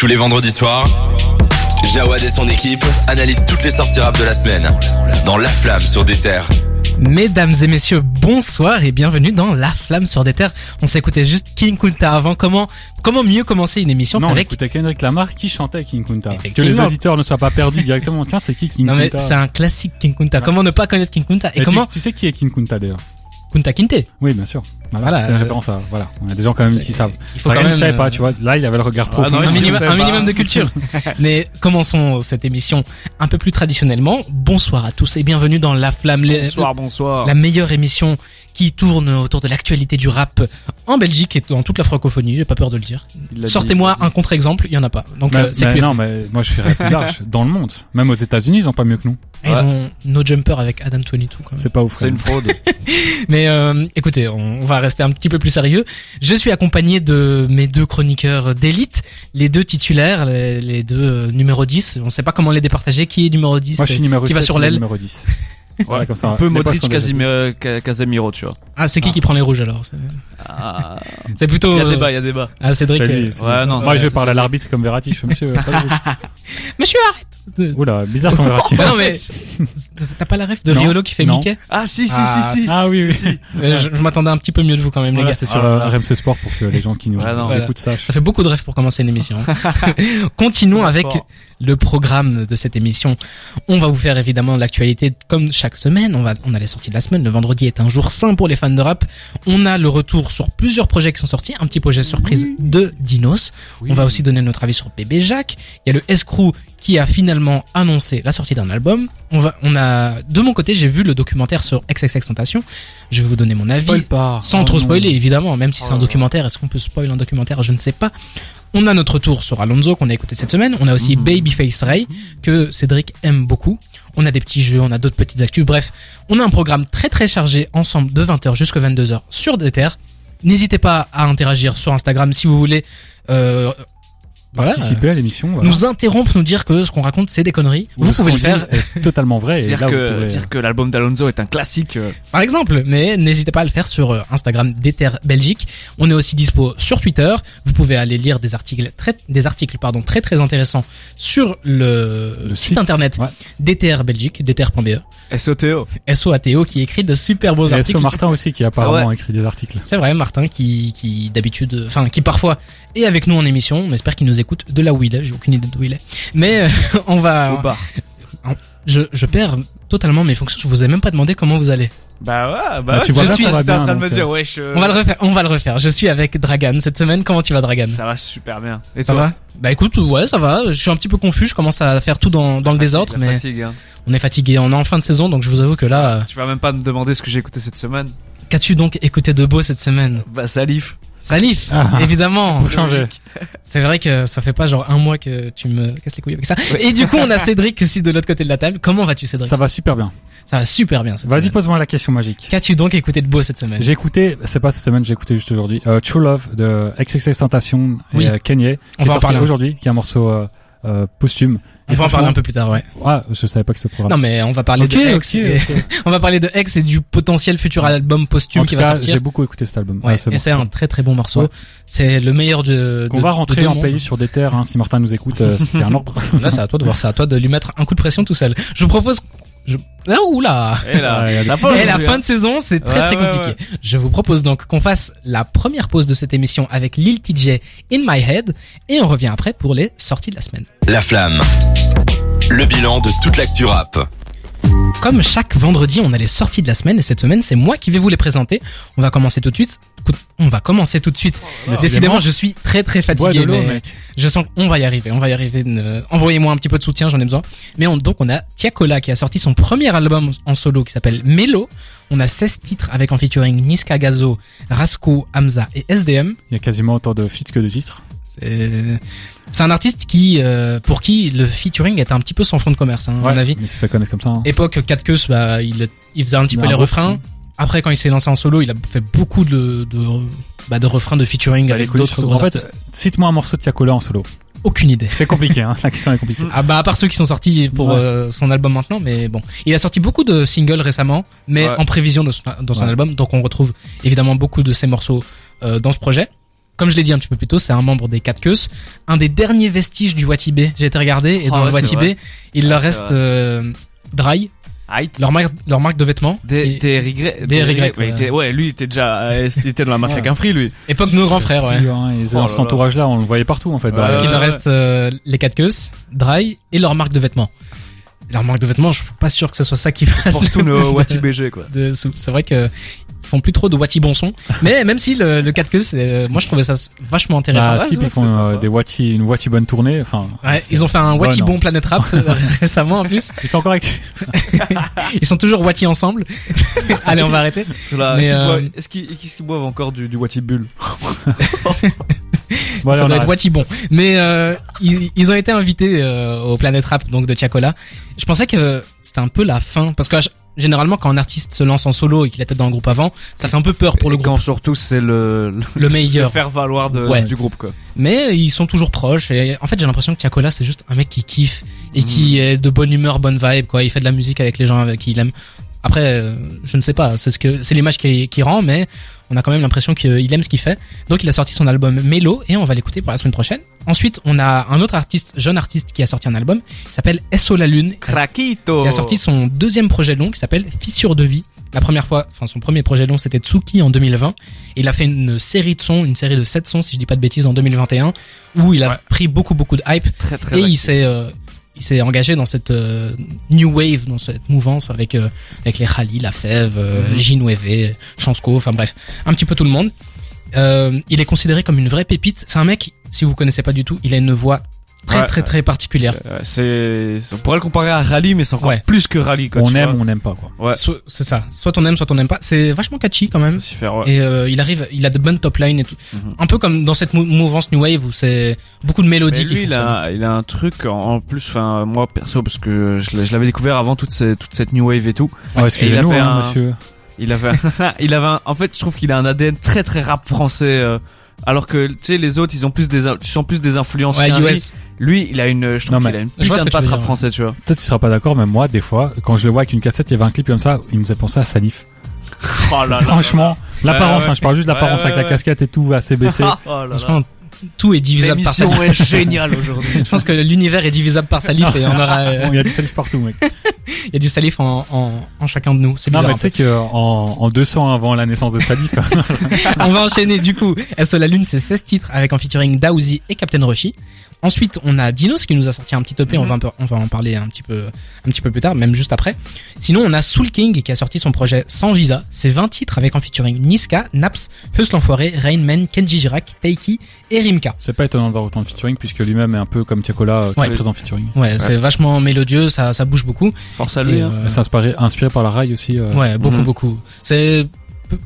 Tous les vendredis soirs, Jawad et son équipe analysent toutes les sorties rap de la semaine dans La Flamme sur des terres. Mesdames et messieurs, bonsoir et bienvenue dans La Flamme sur des terres. On s'écoutait juste King Kunta avant. Comment, comment mieux commencer une émission Non, on qu'avec écoutait Kendrick Lamar qui chantait King Kunta. Que les auditeurs ne soient pas perdus directement. Tiens, c'est qui King Non mais Kunta c'est un classique King Kunta. Comment ne pas connaître King Kunta Et Et tu- comment tu, sais qui est King Kunta d'ailleurs? Kunta Kinte Oui, bien sûr. Voilà, Voilà, c'est une euh, référence à. Voilà, on a des gens quand même qui savent. Il faut Enfin, quand même je savais euh, pas, tu vois. Là, il avait le regard Ah, profond. non, un, minimum, un minimum de culture. Mais commençons cette émission un peu plus traditionnellement. Bonsoir à tous et bienvenue dans La Flamme, Bonsoir, bonsoir. la meilleure émission qui tourne autour de l'actualité du rap en Belgique et dans toute la francophonie. J'ai pas peur de le dire. Sortez-moi un contre-exemple. Il y en a pas. Donc Mais, euh, c'est non, mais moi je ferais plus large. Dans le monde, même aux États-Unis, ils ont pas mieux que nous. Ils ont No Jumper avec Adam 22 quand même. C'est pas ouf. C'est une fraude. Mais euh, écoutez, on va rester un petit peu plus sérieux. Je suis accompagné de mes deux chroniqueurs d'élite, les deux titulaires, les, les deux euh, numéro 10. On sait pas comment les départager. Qui est numéro 10 Moi, je suis numéro qui va 7, sur l'aile? Numéro 10. Voilà, comme ça. Un peu Modric, Casimiro, Ca- Casemiro, tu vois. Ah, c'est qui Ah. qui prend les rouges alors C'est- Ah. C'est plutôt... Il y a euh, débat, il y a débat. Ah, Cédric. C'est lui, euh, Ouais, lui. non, Moi, ouais, je vais parler à l'arbitre comme Verratti. Je fais, monsieur. Monsieur, arrête Oula, bizarre ton Verratti. Non mais t'as pas la ref de Non. Riolo qui fait Non. Mickey Ah, si, si, Ah. si, si. Ah oui, oui. Euh, Je, je m'attendais un petit peu mieux de vous quand même les gars. c'est sur Ah, euh. RMC Sport pour que les gens qui nous Ouais, non. nous Voilà. écoutent sachent. Ça fait beaucoup de rêves pour commencer une émission. hein. Continuons avec le programme de cette émission. On va vous faire évidemment l'actualité comme chaque semaine. On va, on a les sorties de la semaine. Le vendredi est un jour sain pour les fans de rap. On a le retour sur plusieurs projets qui sont sortis. Un petit projet surprise de Dinos. On va aussi donner notre avis sur Bébé Jacques. Il y a le Escrew qui a finalement annoncé la sortie d'un album. On va, on a, de mon côté, j'ai vu le documentaire sur XXX Tentation. Je vais vous donner mon avis. Spoil pas. Sans Oh trop non. spoiler, évidemment, même si Oh c'est un documentaire, est-ce qu'on peut spoiler un documentaire? Je ne sais pas. On a notre tour sur Alonso qu'on a écouté cette semaine. On a aussi Mhm. Babyface Ray que Cédric aime beaucoup. On a des petits jeux, on a d'autres petites actus. Bref, on a un programme très très chargé ensemble de 20h jusqu'à 22h sur des terres. N'hésitez pas à interagir sur Instagram si vous voulez. Euh, voilà, Participer à l'émission. voilà. nous interrompre, nous dire que ce qu'on raconte c'est des conneries. Ou vous pouvez le faire, est totalement vrai. Et Dire là, que, pourrez- dire que l'album d'Alonso est un classique. euh, par exemple, mais n'hésitez pas à le faire sur euh, Instagram d'Ether Belgique. On est aussi dispo sur Twitter. Vous pouvez aller lire des articles très, des articles pardon très très intéressants sur le, le site, internet Ouais. d'Ether Belgique, d'ether.be. SOTO. SOATO qui écrit de super beaux Et articles. SO Martin aussi qui apparemment Ah ouais. écrit des articles. C'est vrai, Martin qui, qui d'habitude, enfin qui parfois est avec nous en émission. On espère qu'il nous écoute de là où il est. J'ai aucune idée d'où il est, mais euh, on va. Au bar. Je, je perds totalement mes fonctions. Je vous ai même pas demandé comment vous allez. Bah ouais, bah Bah, ouais, tu vois je suis, en train de me dire, euh, wesh. euh, On va le refaire. On va le refaire. Je suis avec Dragan cette semaine. Comment tu vas, Dragan? Ça va super bien. Et Ça toi? va? Bah écoute, ouais, ça va. Je suis un petit peu confus. Je commence à faire tout dans, dans le désordre, mais fatigue, hein. on est fatigué. On est en fin de saison, donc je vous avoue que là, Tu vas même pas me demander ce que j'ai écouté cette semaine. Qu'as-tu donc écouté de beau cette semaine? Bah, Salif. Salif, Ah. évidemment. Pour changer. C'est vrai que ça fait pas genre un mois que tu me casses les couilles avec ça. Et du coup, on a Cédric aussi de l'autre côté de la table. Comment vas-tu, Cédric? Ça va super bien. Ça va super bien Vas-y, pose-moi la question magique. Qu'as-tu donc écouté de beau cette semaine? J'ai écouté, c'est pas cette semaine, j'ai écouté juste aujourd'hui, euh, True Love de XXX Tentation et Oui. euh, Kanye, On qui va est en sorti parler. aujourd'hui, qui est un morceau euh, euh, posthume. On Et va en parler un peu plus tard, ouais. Ah, je savais pas que ce programme. Non, mais on va parler de X. ok, et- ok. on va parler de X et du potentiel futur album posthume en qui tout va cas, sortir. j'ai beaucoup écouté cet album. Ouais, ce et c'est un très très bon morceau. Ouais. C'est le meilleur de. Qu'on va rentrer en pays sur des terres, hein, si Martin nous écoute, euh, c'est un ordre. Là, c'est à toi de voir, c'est à toi de lui mettre un coup de pression tout seul. Je vous propose. Je... Ah, oula Et là, Ouais, y a la Et fin de saison, c'est très Ouais, très ouais, compliqué. Je vous propose donc qu'on fasse la première pause de cette émission avec Lil TJ In My Head et on revient après pour les sorties de la semaine. La Flamme. Le bilan de toute l'actu rap. Comme chaque vendredi, on a les sorties de la semaine et cette semaine, c'est moi qui vais vous les présenter. On va commencer tout de suite. On va commencer tout de suite. Décidément, je suis très très fatigué. mais mec. Je sens qu'on va y arriver. On va y arriver. Envoyez-moi un petit peu de soutien, j'en ai besoin. Mais on- donc on a Tiakola qui a sorti son premier album en solo qui s'appelle Melo. On a 16 titres avec en featuring Niska Gazo, Rasco, Hamza et SDM. Il y a quasiment autant de feats que de titres. Euh, C'est un artiste qui, euh, pour qui le featuring est un petit peu sans fond de commerce, hein, à mon avis. Il s'est fait connaître comme ça. hein. Époque 4 queues, bah, il, il faisait un petit Il peu les refrains. Après, quand il s'est lancé en solo, il a fait beaucoup de, de, bah, de refrains de featuring est avec d'autres En fait, cite-moi un morceau de Tiakola en solo. Aucune idée. C'est compliqué, hein. La question est compliquée. Ah bah à part ceux qui sont sortis pour Ouais. euh, son album maintenant, mais bon, il a sorti beaucoup de singles récemment, mais Ouais. en prévision de son, dans son Ouais. album, donc on retrouve évidemment beaucoup de ses morceaux euh, dans ce projet. Comme je l'ai dit un petit peu plus tôt, c'est un membre des Quatre Queues, un des derniers vestiges du Watibé. J'ai été regarder et Oh, dans ouais, le Watibé, il Ouais, leur c'est reste euh, Dry, Height. leur marque, leur marque de vêtements. Des, des regrets. des regrets, Ouais, il ouais. lui, il était déjà, euh, il était dans la mafia qu'un free, lui. Époque nos grands frères, ouais. Hein, Oh dans là cet là. entourage-là, on le voyait partout en fait. Donc il leur reste euh, les Quatre Queues, Dry et leur marque de vêtements. Leur marque de vêtements, je suis pas sûr que ce soit ça qui fasse Pour le tous nos Wati BG, quoi. C'est vrai que ils font plus trop de Wati bon son, mais même si le, le 4 queues, c'est, euh, moi je trouvais ça vachement intéressant. Bah, Ouais, Skip, ils font euh, des Wati, une Wati bonne tournée. Enfin, Ouais, ils ont fait un Wati non. bon Planet Rap euh, récemment en plus. Ils sont encore actifs. Ils sont toujours Wati ensemble. Allez, on va arrêter. Cela, Mais, ils euh, est-ce qu'ils, qu'est-ce qu'ils boivent encore du, du Wati Bull? Bon, ça doit être. Wati bon. Mais euh, ils, ils ont été invités euh, au Planet Rap donc de Tiakola. Je pensais que c'était un peu la fin parce que généralement quand un artiste se lance en solo et qu'il était dans le groupe avant, ça fait un peu peur pour le Et quand groupe, surtout c'est le, le, le le meilleur. faire valoir de, Ouais. du groupe, quoi. Mais ils sont toujours proches et en fait j'ai l'impression que Tiakola c'est juste un mec qui kiffe et qui Mm. est de bonne humeur, bonne vibe quoi. Il fait de la musique avec les gens avec qui il aime. Après, euh, je ne sais pas, c'est ce que c'est l'image qui, qui rend, mais on a quand même l'impression qu'il aime ce qu'il fait. Donc il a sorti son album Mélo et on va l'écouter pour la semaine prochaine. Ensuite, on a un autre artiste, jeune artiste, qui a sorti un album, qui s'appelle SO la Lune, Craquito! qui a sorti son deuxième projet long qui s'appelle Fissure de vie. La première fois, enfin son premier projet long c'était Tsuki en 2020. Et il a fait une série de sons, une série de 7 sons si je dis pas de bêtises en 2021, où il a Ouais. pris beaucoup beaucoup de hype très, très et il s'est euh, il s'est engagé dans cette euh, new wave, dans cette mouvance avec euh, avec les Khali, La Fève, euh, Mhm. J-Nueve, Chansco, enfin bref, un petit peu tout le monde. Euh, il est considéré comme une vraie pépite. C'est un mec, si vous connaissez pas du tout, il a une voix très Ouais. très très particulière. Euh, c'est, on pourrait le comparer à Rally, mais c'est encore Ouais. plus que Rally, quoi. On aime, vois. on n'aime pas quoi. Ouais. C'est ça. Soit on aime, soit on n'aime pas. C'est vachement catchy quand même. Faire, ouais. Et euh, il arrive, il a de bonnes top lines et tout. Mhm. Un peu comme dans cette mou- mouvance new wave où c'est beaucoup de mélodies Mais qui lui, il a, il a un truc en, plus, enfin, moi perso, parce que je, l'avais découvert avant toute, ces- toute cette new wave et tout. Ouais, excusez-nous, fait hein, un- monsieur. Il avait, un- il avait, un- en fait, je trouve qu'il a un ADN très très rap français. euh, alors que tu sais les autres ils ont plus des sens plus des influences Ouais, qu'un US. lui il a une je trouve Non, qu'il a une putain de patte rap français tu vois Peut-être tu seras pas d'accord, mais moi, des fois, quand je le vois avec une cassette, il y avait un clip comme ça, il me faisait penser à Salif. oh là Franchement, l'apparence, Ouais, ouais. hein, je parle juste de l'apparence Ouais, avec ouais, la casquette et tout, assez baissé. oh là là. Franchement, tout est divisable par l'émission Salif. est géniale aujourd'hui Je pense que l'univers est divisable par Salif et on aura, euh, Bon, il y a du Salif partout, mec. il y a du Salif en, en, en chacun de nous. C'est Non, bizarre. mais tu sais que en, en 200 avant la naissance de Salif, on va enchaîner du coup. SO la Lune, c'est 16 titres avec en featuring Daouzi et Captain Roshi. Ensuite, on a Dinos qui nous a sorti un petit EP, on, va un peu- on va en parler un petit peu un petit peu plus tard, même juste après. Sinon, on a Soul King qui a sorti son projet Sans Visa. C'est 20 titres avec en featuring Niska, Naps, Heus l'Enfoiré, Rainman, Kenji Girac, Taiki et Rimka. c'est pas étonnant de voir autant de featuring puisque lui-même est un peu comme Tiakola euh, qui Ouais. est présent en featuring. Ouais, c'est vachement mélodieux, ça, ça bouge beaucoup. force à lui Et, hein. euh, C'est inspiré, inspiré par la rail aussi. euh, Ouais, beaucoup, Mhm. beaucoup. C'est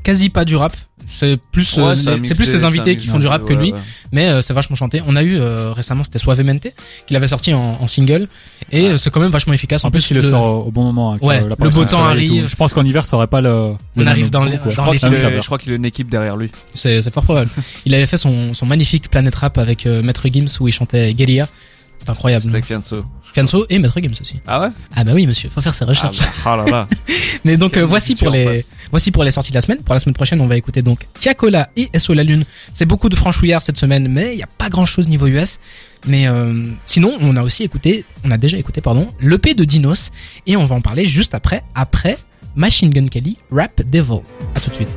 quasi pas du rap. C'est plus, euh, Ouais, c'est plus ses invités qui font du rap que lui. ouais. mais euh, c'est vachement chanté. On a eu euh, récemment, c'était Suavemente, qu'il avait sorti en, en single, et Ah. euh, c'est quand même vachement efficace. En plus, il le sort au, au bon moment. avec, Ouais, euh, le beau temps arrive. Je pense qu'en hiver, ça aurait pas le. le On même arrive dans je dans crois Ah oui, je crois qu'il a une équipe derrière lui C'est c'est fort probable. Il avait fait son, son magnifique Planet Rap avec euh, Maître Gims où il chantait Guerilla. C'est incroyable. c'était Fianso et Maître Gims aussi. ah ouais? Ah bah oui, monsieur, faut faire ses ah, recherches. bah, oh là là Mais donc euh, voici pour les face. voici pour les sorties de la semaine. Pour la semaine prochaine, on va écouter donc Tiakola et SO la Lune. C'est beaucoup de franchouillards cette semaine, mais il y a pas grand chose niveau US. Mais euh, sinon, on a aussi écouté, on a déjà écouté pardon, l'EP de Dinos et on va en parler juste après après Machine Gun Kelly Rap Devil. À tout de suite.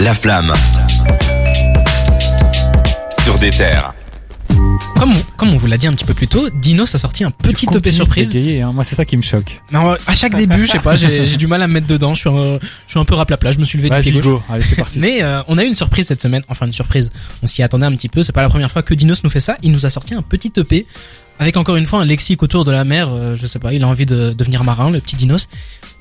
La flamme. Sur des terres. Comme on, comme on vous l'a dit un petit peu plus tôt, Dinos a sorti un petit EP de surprise. hein. Moi, c'est ça qui me choque. Mais à chaque début, je sais pas, j'ai du mal à me mettre dedans. Je suis un, je suis un peu raplapla. Je me suis levé du pied gauche. go. Allez, c'est parti. Mais euh, on a eu une surprise cette semaine, enfin une surprise. On s'y attendait un petit peu. C'est pas la première fois que Dinos nous fait ça. Il nous a sorti un petit EP avec encore une fois un lexique autour de la mer. euh, je sais pas, il a envie de devenir marin, le petit Dinos,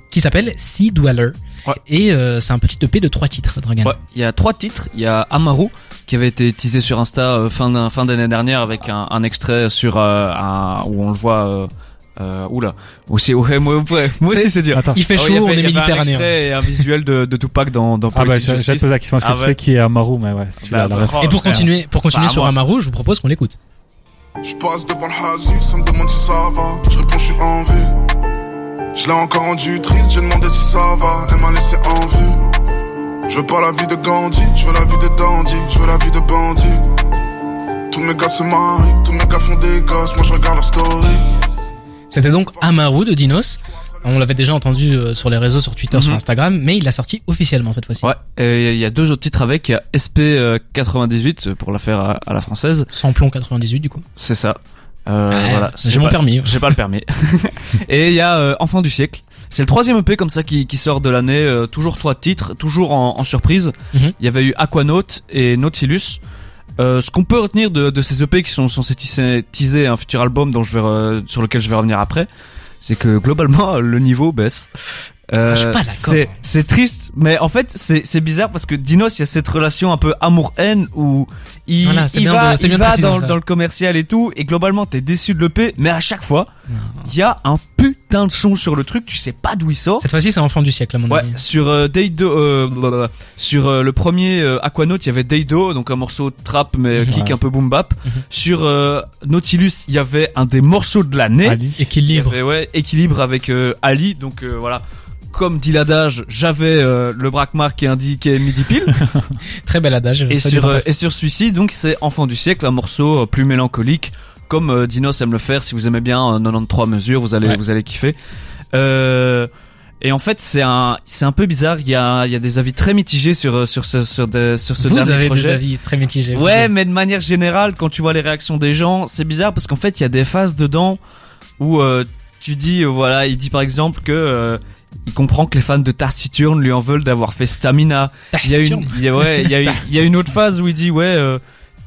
qui s'appelle Sea Dweller. Ouais. Et euh, c'est un petit EP de trois titres, Dragan. Ouais, il y a trois titres. Il y a Amaru qui avait été teasé sur Insta euh, fin fin d'année dernière avec un, un extrait sur euh, un, où on le voit. Euh, euh, oula, aussi ouais, moi, ouais, moi C'est- aussi c'est dur. Attends. Il fait Ah chaud, ouais, il avait- on est il y avait Un méditerranéen. extrait et un visuel de, de Tupac dans, dans Ah bah, j'ai posé la question parce que Ah tu ouais. sais qui est Amaru, mais ouais, Bah, bah, oh, Et pour frère. continuer, pour continuer Bah, sur moi- Amaru, je vous propose qu'on l'écoute. Je passe devant le Hazu, ça me demande si ça va. Je réponds, je suis en vue. Je l'ai encore rendu triste, j'ai demandé si ça va. Elle m'a laissé en vue. Je veux pas la vie de Gandhi, je veux la vie de dandy, je veux la vie de bandit. Tous mes gars se marient, tous mes gars font des gosses, moi je regarde leur story. C'était donc Amaru de Dinos. On l'avait déjà entendu euh, sur les réseaux, sur Twitter, sur Mhm. Instagram, mais il l'a sorti officiellement cette fois-ci. Ouais, et il y a deux autres titres avec, il y a SP98 pour la faire à, à la française, Sans plomb 98 du coup. c'est ça. Euh, Ouais, voilà, J'ai mon pas- permis. J'ai pas le permis. et il y a euh, Enfant du siècle. C'est le troisième EP comme ça qui, qui sort de l'année, euh, toujours trois titres, toujours en, en surprise. Il Mhm. y avait eu Aquanaut et Nautilus. Euh, ce qu'on peut retenir de, de ces EP qui sont censés teaser, teaser un futur album dont je vais re- sur lequel je vais revenir après, c'est que globalement le niveau baisse. Euh, Ah, je suis pas d'accord. c'est c'est triste, mais en fait c'est c'est bizarre parce que Dinos il y a cette relation un peu amour-haine où il, Voilà, il bien va, de- il bien va dans, le commercial et tout et globalement t'es déçu de l'EP, mais à chaque fois il y a un putain de son sur le truc, tu sais pas d'où il sort. Cette fois-ci, c'est Enfant du siècle, à mon Ouais, avis. sur euh, Deido, euh, blablabla. sur euh, le premier euh, Aquanaut, il y avait Deido, donc un morceau de trap mais Mhm. kick Ouais. un peu boom bap. Mhm. Sur euh, Nautilus, il y avait un des morceaux de l'année. Ali. Équilibre. avait, ouais, équilibre avec euh, Ali, donc euh, voilà. Comme dit l'adage, j'avais euh, le braquemar qui indiquait midi pile. Très bel adage. et sur euh, et sur celui-ci, donc c'est Enfant du siècle, un morceau euh, plus mélancolique, comme euh, Dinos aime le faire. Si vous aimez bien euh, 93 mesures, vous allez Ouais. vous allez kiffer. Euh, et en fait, c'est un c'est un peu bizarre. Il y a il y a des avis très mitigés sur sur ce sur, de- sur ce Vous dernier avez projet. des avis très mitigés. Ouais, mais de manière générale, quand tu vois les réactions des gens, c'est bizarre parce qu'en fait, il y a des phases dedans où euh, tu dis, euh, voilà, il dit par exemple que euh, il comprend que les fans de Tarsiturne lui en veulent d'avoir fait Stamina. Il y a une, il y a, ouais, il y a, une- il y a une autre phase où il dit, ouais, euh,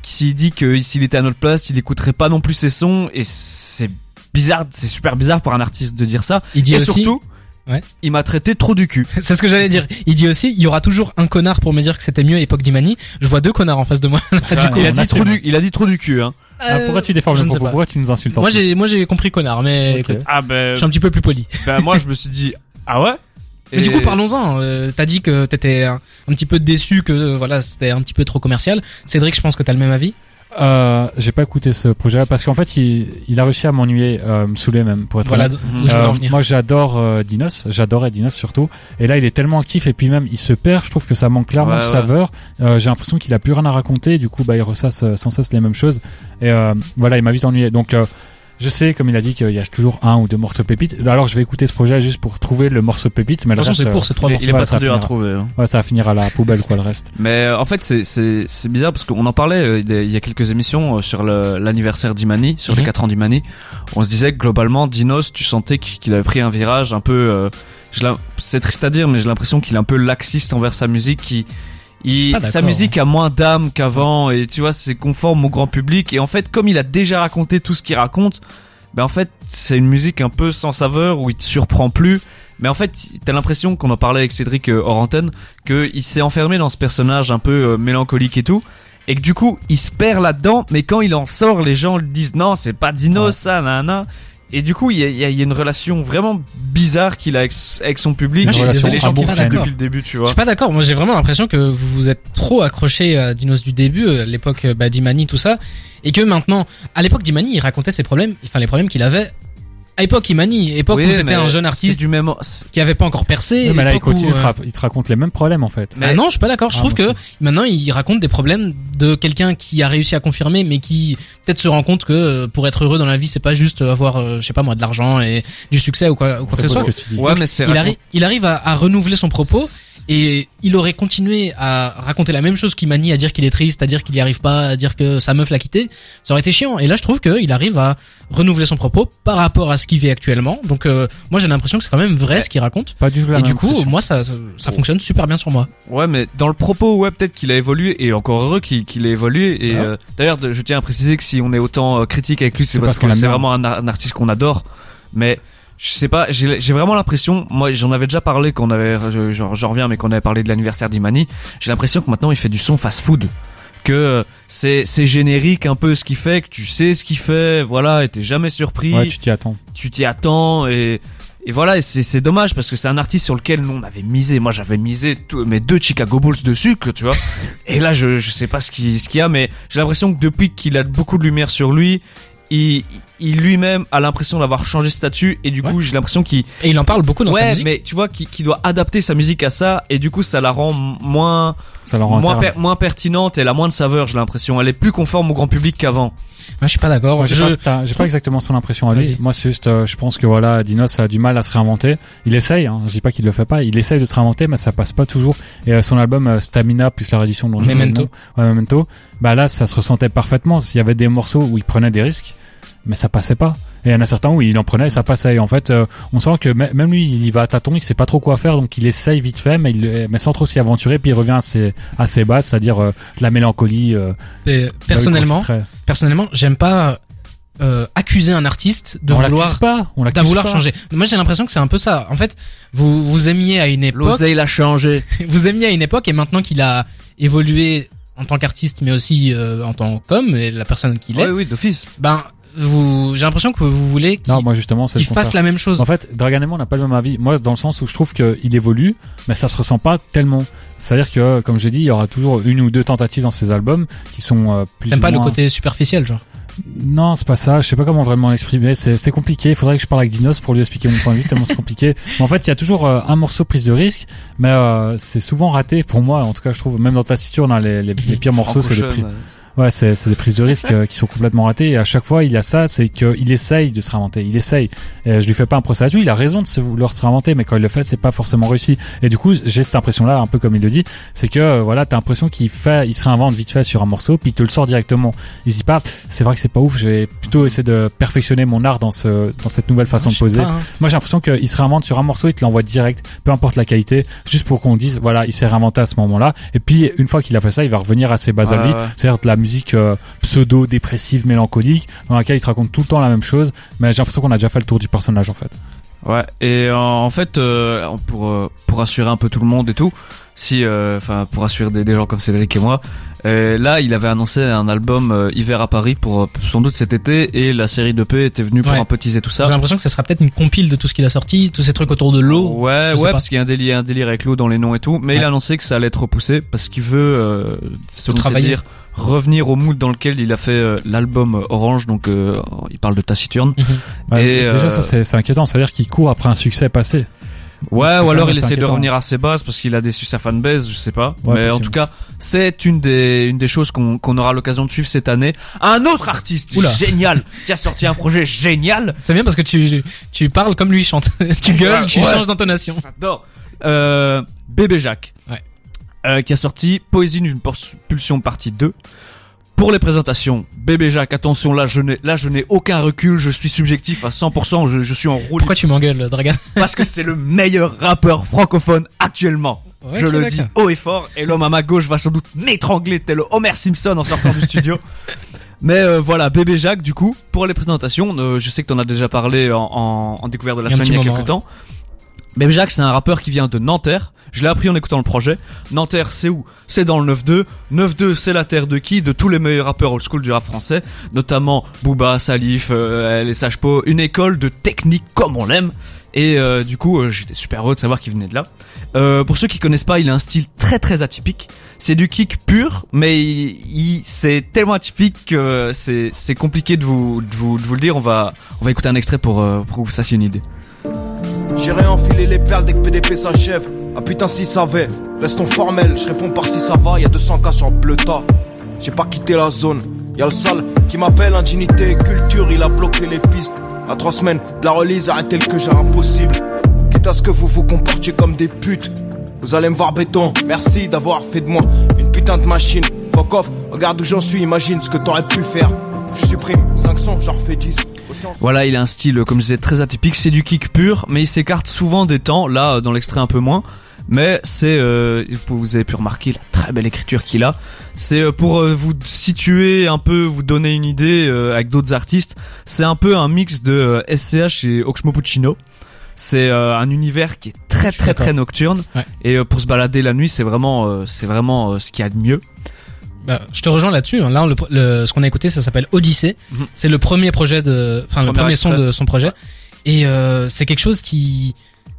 s'il dit que s'il était à notre place, il écouterait pas non plus ses sons et c'est bizarre, c'est super bizarre pour un artiste de dire ça. Il dit et aussi, surtout, Ouais. il m'a traité trop du cul. c'est ce que j'allais dire. Il dit aussi, il y aura toujours un connard pour me dire que c'était mieux à époque d'Imani. Je vois deux connards en face de moi. Ah, il a dit trop du, il a dit trop du cul, hein. Ah, pourquoi tu déformes je le propos. Pourquoi tu nous insultes Moi j'ai, moi j'ai compris connard, mais écoute, Ah ben, je suis un petit peu plus poli. ben moi je me suis dit, ah ouais? Mais du Et- coup, parlons-en. Euh, t'as dit que t'étais un, un petit peu déçu que euh, voilà, c'était un petit peu trop commercial. Cédric, je pense que t'as le même avis. Euh, j'ai pas écouté ce projet parce qu'en fait il, il a réussi à m'ennuyer, euh, me saouler même pour être Voilà honnête. où je voulais Euh, en venir. moi j'adore euh, Dinos, j'adorais Dinos surtout. Et là il est tellement actif et puis même il se perd. Je trouve que ça manque clairement Ouais, de ouais. saveur. Euh, j'ai l'impression qu'il a plus rien à raconter. Du coup bah il ressasse sans cesse les mêmes choses. Et euh, voilà il m'a vite ennuyé. Donc euh, je sais comme il a dit qu'il y a toujours un ou deux morceaux pépites. Alors je vais écouter ce projet juste pour trouver le morceau pépite. Mais De le toute façon, c'est court, c'est trois il est, morceaux. il est pas très dur à trouver. hein. euh, ouais, ça va finir à la poubelle quoi le reste. Mais euh, en fait, c'est c'est c'est bizarre parce qu'on en parlait euh, il y a- quelques émissions euh, sur l'anniversaire d'Imani, sur les Mhm. 4 ans d'Imani. On se disait que globalement, Dinos, tu sentais qu'il avait pris un virage un peu. euh, c'est triste à dire, mais j'ai l'impression qu'il est un peu laxiste envers sa musique. Qui, il, sa musique a moins d'âme qu'avant et tu vois, c'est conforme au grand public. Et en fait, comme il a déjà raconté tout ce qu'il raconte, ben en fait, c'est une musique un peu sans saveur où il te surprend plus. Mais en fait, t'as l'impression qu'on en parlait avec Cédric euh, hors antenne, qu'il s'est enfermé dans ce personnage un peu euh, mélancolique et tout, et que du coup, il se perd là-dedans, mais quand il en sort, les gens disent non, c'est pas Dino Ouais. ça, nanana. Et du coup, il y a, il y a- il y a une relation vraiment bizarre qu'il a avec, avec son public. Moi, je suis c'est désolé, les je gens suis depuis le début, tu Je vois. suis pas d'accord. Moi, j'ai vraiment l'impression que vous vous êtes trop accroché à Dinos du début, euh, à l'époque euh, bah, d'Imani, tout ça, et que maintenant, à l'époque d'Imani, il racontait ses problèmes, enfin les problèmes qu'il avait. À l'époque Imani, époque Oui, où c'était mais un jeune artiste du même. qui avait pas encore percé. Oui, mais là il époque où, continue, il te euh, il te raconte les mêmes problèmes en fait. Bah non, je suis pas d'accord. Je Ah, trouve que maintenant il raconte des problèmes de quelqu'un qui a réussi à confirmer, mais qui peut-être se rend compte que euh, pour être heureux dans la vie, c'est pas juste avoir, euh, je sais pas moi, de l'argent et du succès ou quoi, ou quoi que ce soit. que tu dis. Ouais, mais c'est Il, arri- il arrive à, à renouveler son propos et il aurait continué à raconter la même chose qu'Imani, à dire qu'il est triste, à dire qu'il y arrive pas, à dire que sa meuf l'a quitté. Ça aurait été chiant. Et là, je trouve qu'il arrive à renouveler son propos par rapport à ce qu'il vit actuellement. Donc, euh, moi, j'ai l'impression que c'est quand même vrai ce qu'il raconte. Pas du tout la Et même du coup, impression. moi, ça, ça, ça fonctionne super bien sur moi. Ouais, mais dans le propos, ouais, peut-être qu'il a évolué et encore heureux qu'il qu'il ait évolué. Et Ah. euh, d'ailleurs, je tiens à préciser que si on est autant euh, critique avec lui, c'est parce, que c'est vraiment un, un artiste qu'on adore. Mais je sais pas, j'ai vraiment l'impression, moi j'en avais déjà parlé quand on avait, je- j'en reviens, mais qu'on avait parlé de l'anniversaire d'Imani. J'ai l'impression que maintenant il fait du son fast-food. Que euh, c'est c'est générique un peu ce qu'il fait, que tu sais ce qu'il fait, voilà, et t'es jamais surpris Ouais, tu t'y attends. tu t'y attends et et voilà, et c'est c'est dommage parce que c'est un artiste sur lequel nous on avait misé. Moi, j'avais misé tous mes deux Chicago Bulls dessus, que tu vois. et là, je je sais pas ce qui ce qu'il y a, mais j'ai l'impression que depuis qu'il a beaucoup de lumière sur lui, il, il lui-même a l'impression d'avoir changé de statut et du coup, j'ai l'impression qu'il Et il en parle beaucoup dans sa ouais, musique. mais tu vois qu'il doit adapter sa musique à ça et du coup, ça la rend moins Ça leur rend moins, interne. per- moins pertinente et elle a moins de saveur, j'ai l'impression. Elle est plus conforme au grand public qu'avant. Moi, je suis pas d'accord. J'ai Je- pas, pas exactement son impression à lui. Moi, c'est juste, euh, je pense que voilà, Dinos a du mal à se réinventer. Il essaye, hein, je dis pas qu'il le fait pas. Il essaye de se réinventer, mais ça passe pas toujours. Et euh, son album euh, Stamina plus la réédition dont j'ai Memento. ouais, Memento, bah là, ça se ressentait parfaitement. S'il y avait des morceaux où il prenait des risques, mais ça passait pas. Et il y en a certains où il en prenait et ça passait. Et en fait, euh, on sent que mê- même lui, il va à tâtons, il sait pas trop quoi faire, donc il essaye vite fait, mais, il, mais sans trop s'y aventurer. Puis il revient à ses, à ses bases, c'est-à-dire euh, de la mélancolie. euh, et personnellement, personnellement, j'aime pas euh, accuser un artiste de on vouloir pas, on vouloir pas. changer. Moi, j'ai l'impression que c'est un peu ça. En fait, vous vous aimiez à une époque, L'oseille l'a changé. vous aimiez à une époque, et maintenant qu'il a évolué en tant qu'artiste, mais aussi euh, en tant qu'homme et la personne qu'il est, Oui, oui, d'office. ben vous, j'ai l'impression que vous voulez qu'il Non, moi justement, c'est qu'il le fasse la même chose. En fait, Dragan et moi, on n'a pas le même avis. Moi, dans le sens où je trouve qu'il évolue, mais ça se ressent pas tellement. C'est-à-dire que, comme j'ai dit, il y aura toujours une ou deux tentatives dans ses albums qui sont euh, plus T'aimes ou pas le côté superficiel, genre. Non, c'est pas ça. Je sais pas comment vraiment l'exprimer. C'est c'est compliqué. Il faudrait que je parle avec Dinos pour lui expliquer mon point de vue tellement c'est compliqué. Mais en fait, il y a toujours euh, un morceau prise de risque, mais euh, c'est souvent raté pour moi. En tout cas, je trouve même dans ta on a les, les, les pires morceaux, c'est des Franco prises. Ouais, c'est c'est des prises de risque euh, qui sont complètement ratées. Et à chaque fois, il y a ça, c'est qu'il essaye de se réinventer. Il essaye. Et je lui fais pas un procès là-dessus. Il a raison de se vouloir se réinventer, mais quand il le fait, c'est pas forcément réussi. Et du coup, j'ai cette impression-là, un peu comme il le dit, c'est que euh, voilà, t'as l'impression qu'il fait, il se réinvente vite fait sur un morceau, puis il te le sort directement. Il se dit pas, c'est vrai que c'est pas ouf. Je vais plutôt essayer de perfectionner mon art dans ce, dans cette nouvelle façon de poser. pas, hein. Moi, j'ai l'impression qu'il se réinvente sur un morceau, il te l'envoie direct, peu importe la qualité, juste pour qu'on dise, voilà, il s'est réinventé à ce moment-là. Et puis, une fois qu'il a fait ça, il va revenir à ses bases à lui, c'est-à-dire de la musique euh, pseudo-dépressive, mélancolique, dans laquelle il te raconte tout le temps la même chose. Mais j'ai l'impression qu'on a déjà fait le tour du personnage, en fait. Ouais, et euh, en fait, euh, pour euh, pour rassurer un peu tout le monde et tout, si, euh, enfin, pour rassurer des, des gens comme Cédric et moi, euh, là, il avait annoncé un album euh, hiver à Paris pour euh, sans doute cet été, et la série de P était venue pour Ouais. un peu teaser tout ça. J'ai l'impression que ça sera peut-être une compile de tout ce qu'il a sorti, tous ces trucs autour de l'eau. Ouais, ouais, pas. parce qu'il y a un délire, un délire avec l'eau dans les noms et tout. Mais il a annoncé que ça allait être repoussé parce qu'il veut, euh, ses Travailler. Revenir au mood dans lequel il a fait euh, l'album Orange. Donc, euh, il parle de Taciturne. Ouais, Et, déjà, euh, ça, c'est c'est inquiétant. C'est-à-dire qu'il court après un succès passé. Ouais, ou alors il essaie de revenir à ses bases parce qu'il a déçu sa fanbase, je sais pas. Ouais, Mais en tout cas, c'est une des une des choses qu'on qu'on aura l'occasion de suivre cette année. Un autre artiste Oula. génial qui a sorti un projet génial. C'est bien parce que tu, tu parles comme lui chante. tu gueules, tu Ouais. changes d'intonation. J'adore. Euh, Bébé Jacques. Ouais. Euh, qui a sorti Poésie d'une pulsion partie 2. Pour les présentations, Bébé Jacques, attention, là je n'ai, là je n'ai aucun recul, je suis subjectif à 100%, je, je suis en roue Pourquoi tu m'engueules, Dragan parce que c'est le meilleur rappeur francophone actuellement. Ouais, je le dis haut et fort, et l'homme à ma gauche va sans doute m'étrangler tel Homer Simpson en sortant du studio. Mais euh, voilà, bébé Jacques, du coup, pour les présentations, euh, je sais que t'en as déjà parlé en, en, en découverte de la semaine il y a quelques temps. Bébé Jacques, c'est un rappeur qui vient de Nanterre. Je l'ai appris en écoutant le projet. Nanterre, c'est où? C'est dans le 9-2. 9-2, c'est la terre de qui? De tous les meilleurs rappeurs old school du rap français, notamment Booba, Salif, euh, les Sages Po, une école de technique comme on l'aime. Et euh, du coup, euh, j'étais super heureux de savoir qu'il venait de là. Euh, pour ceux qui connaissent pas, il a un style très très atypique. C'est du kick pur, mais il, il- c'est tellement atypique que c'est c'est compliqué de vous, de vous de vous le dire. On va on va écouter un extrait pour euh, pour que vous fassiez une idée. J'irai enfiler les perles dès que PDP s'achève. Ah putain, si ça va, restons formels. Je réponds par si ça va, y a 200 cas sur bleu tas. J'ai pas quitté la zone. Y'a le sale qui m'appelle indignité et culture, il a bloqué les pistes. À trois semaines de la release, arrêtez le que j'ai impossible. Quitte à ce que vous vous comportiez comme des putes. Vous allez me voir béton, merci d'avoir fait de moi une putain de machine. Fuck off, regarde où j'en suis, imagine ce que t'aurais pu faire. Je supprime 500, j'en refais 10. Voilà, il a un style, comme je disais, très atypique. C'est du kick pur, mais il s'écarte souvent des temps. Là, euh, dans l'extrait, un peu moins. Mais c'est, euh, vous avez pu remarquer la très belle écriture qu'il a. C'est euh, pour euh, vous situer un peu, vous donner une idée euh, avec d'autres artistes. C'est un peu un mix de euh, SCH et Oxmo Puccino. C'est euh, un univers qui est très très très nocturne. Ouais. Et euh, pour se balader la nuit, c'est vraiment, euh, c'est vraiment euh, ce qu'il y a de mieux. Bah, je te rejoins là-dessus. hein. Là, le, le- ce qu'on a écouté, ça s'appelle Odyssée. Mhm. C'est le premier projet de, enfin, le Premier son de son projet. Et euh, c'est quelque chose qui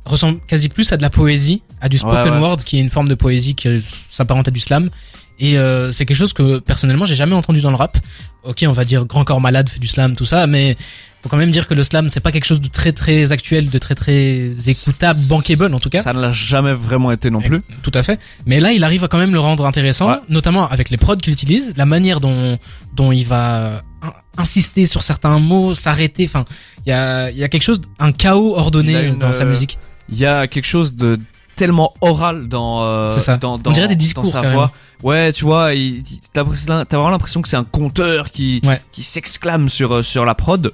ressemble quasi plus à de la poésie, à du spoken Ouais, ouais. word, qui est une forme de poésie qui s'apparente à du slam. Et euh, c'est quelque chose que personnellement j'ai jamais entendu dans le rap. Ok, on va dire Grand Corps Malade fait du slam, tout ça, mais faut quand même dire que le slam c'est pas quelque chose de très très actuel, de très très écoutable, bankable en tout cas. Ça ne l'a jamais vraiment été non plus. Tout à fait. Mais là, il arrive à quand même le rendre intéressant, Ouais. notamment avec les prods qu'il utilise, la manière dont dont il va in- insister sur certains mots, s'arrêter. Enfin, il y a il y a quelque chose, un chaos ordonné une, dans sa euh, musique. Il y a quelque chose de tellement oral dans euh, C'est ça. dans, On dirait des discours, dans sa voix. Ouais, tu vois, t'as vraiment l'impression que c'est un conteur qui Ouais. qui s'exclame sur euh, sur la prod.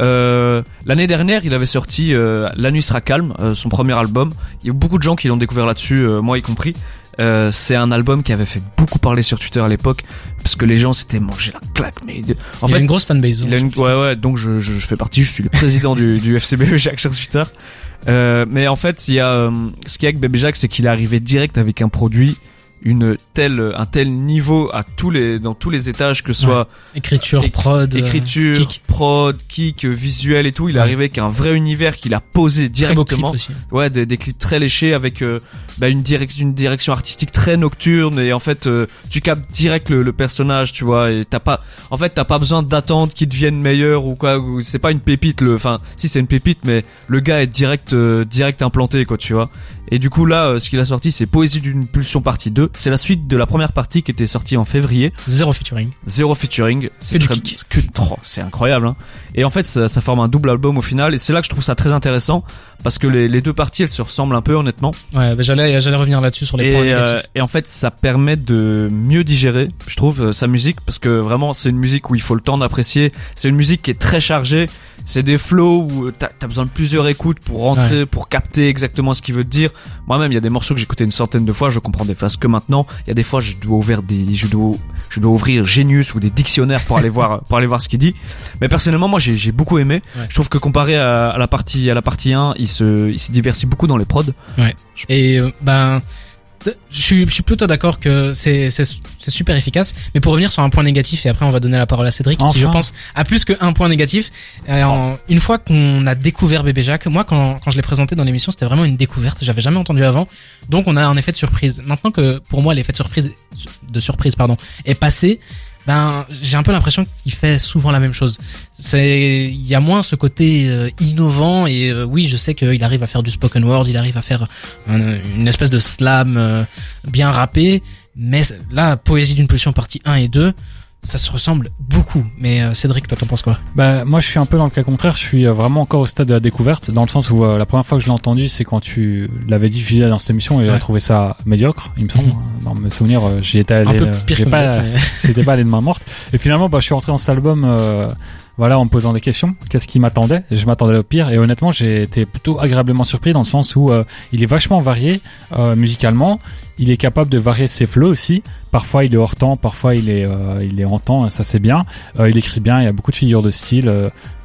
Euh, L'année dernière, il avait sorti euh, La nuit sera calme, euh, son premier album. Il y a beaucoup de gens qui l'ont découvert là-dessus, euh, moi y compris. Euh, c'est un album qui avait fait beaucoup parler sur Twitter à l'époque parce que les gens s'étaient mangé la claque. Mais en il fait, a une grosse fanbase. il a une... ouais ouais donc je, je, je fais partie je suis le président du, du FCB Jacques sur Twitter euh, mais en fait il y a ce qu'il y a avec Bébé Jacques c'est qu'il est arrivé direct avec un produit une telle un tel niveau à tous les dans tous les étages que ce soit Écriture, Éc- prod, euh, écriture kick. prod kick visuel et tout il est Ouais. arrivé avec un vrai univers qu'il a posé directement aussi. ouais des, des clips très léchés avec euh, bah, une direction une direction artistique très nocturne et en fait euh, tu captes direct le, le personnage tu vois et t'as pas en fait t'as pas besoin d'attendre qu'il devienne meilleur ou quoi ou c'est pas une pépite le enfin si c'est une pépite mais le gars est direct euh, direct implanté quoi tu vois et du coup là euh, ce qu'il a sorti c'est Poésie d'une pulsion partie 2 c'est la suite de la première partie qui était sortie en février Zéro featuring. zéro featuring c'est très- kick. que oh, c'est incroyable hein. et en fait ça, ça forme un double album au final et c'est là que je trouve ça très intéressant parce que les, les deux parties elles se ressemblent un peu honnêtement Ouais, bah, j'allais j'allais revenir là-dessus sur les et, points euh, négatifs. et en fait ça permet de mieux digérer je trouve euh, sa musique parce que vraiment c'est une musique où il faut le temps d'apprécier c'est une musique qui est très chargée c'est des flows où t'as as besoin de plusieurs écoutes pour rentrer pour capter exactement ce qu'il veut dire. Moi-même il y a des morceaux que j'ai écoutés une centaine de fois je comprends des phrases que maintenant. Il y a des fois je dois ouvrir des je dois je dois ouvrir Genius ou des dictionnaires pour aller voir pour aller voir ce qu'il dit. Mais personnellement moi j'ai j'ai beaucoup aimé. Ouais. je trouve que comparé à, à la partie à la partie 1 il se il se diversifie beaucoup dans les prods. Et euh, ben, je suis, je suis plutôt d'accord que c'est, c'est, c'est super efficace. Mais pour revenir sur un point négatif, et après on va donner la parole à Cédric, qui je pense a plus qu'un point négatif. Euh, en- une fois qu'on a découvert Bébé Jacques, moi quand, quand je l'ai présenté dans l'émission, c'était vraiment une découverte. J'avais jamais entendu avant. Donc on a un effet de surprise. Maintenant que pour moi l'effet de surprise, de surprise pardon, est passé. Ben, j'ai un peu l'impression qu'il fait souvent la même chose. C'est, il y a moins ce côté euh, innovant et euh, oui, je sais qu'il arrive à faire du spoken word, il arrive à faire un- une espèce de slam euh, bien rappé, mais là, Poésie d'une pulsion partie 1 et 2, ça se ressemble beaucoup. Mais euh, Cédric, toi t'en penses quoi? Bah, moi, je suis un peu dans le cas contraire. Je suis euh, vraiment encore au stade de la découverte, dans le sens où euh, la première fois que je l'ai entendu, c'est quand tu l'avais diffusé dans cette émission et Ouais. j'ai trouvé ça médiocre, il me semble. Mhm. hein. Dans mes souvenirs, euh, j'y étais allé. Pas, mais- j'étais pas allé de main morte. Et finalement, bah, je suis rentré dans cet album, euh, voilà, en me posant des questions. Qu'est-ce qui m'attendait? Je m'attendais au pire. Et honnêtement, j'ai été plutôt agréablement surpris dans le sens où euh, il est vachement varié euh, musicalement. Il est capable de varier ses flows aussi. Parfois, il est hors temps, parfois il est, euh, il est en temps. Ça c'est bien. Il écrit bien. Il y a beaucoup de figures de style,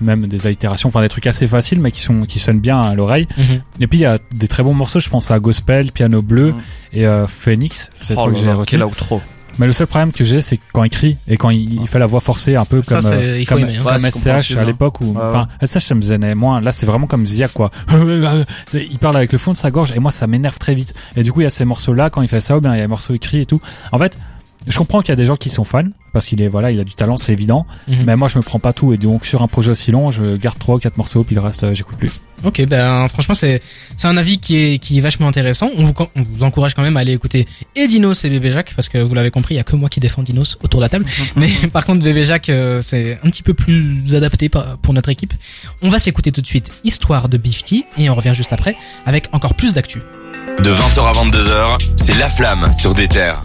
même des allitérations, enfin des trucs assez faciles, mais qui sont qui sonnent bien à l'oreille. Mhm. Et puis il y a des très bons morceaux. Je pense à Gospel, Piano Bleu Mhm. et Phoenix. C'est Oh ce que j'ai quel outro Mais le seul problème que j'ai, c'est quand il crie et quand il, il fait la voix forcée, un peu Ça, comme, euh, il faut comme, aimer, hein. comme Ouais, c'est SCH à hein. l'époque où, Ouais, enfin, SCH ça me gênait moins. Là, c'est vraiment comme Zia, quoi. Il parle avec le fond de sa gorge et moi, ça m'énerve très vite. Et du coup, il y a ces morceaux-là quand il fait ça, ou bien il y a les morceaux écrits et tout. En fait, je comprends qu'il y a des gens qui sont fans parce qu'il est, voilà, il a du talent, c'est évident. Mhm. Mais moi, je me prends pas tout et donc sur un projet aussi long, je garde trois ou quatre morceaux puis le reste, euh, j'écoute plus. Ok, ben franchement c'est c'est un avis qui est qui est vachement intéressant. On vous on vous encourage quand même à aller écouter et Dinos et Bébé Jacques parce que vous l'avez compris, il y a que moi qui défends Dinos autour de la table. Mais par contre Bébé Jacques euh, c'est un petit peu plus adapté pour notre équipe. On va s'écouter tout de suite Histoire de Bifty et on revient juste après avec encore plus d'actu. De 20h à 22h, c'est La Flamme sur des terres.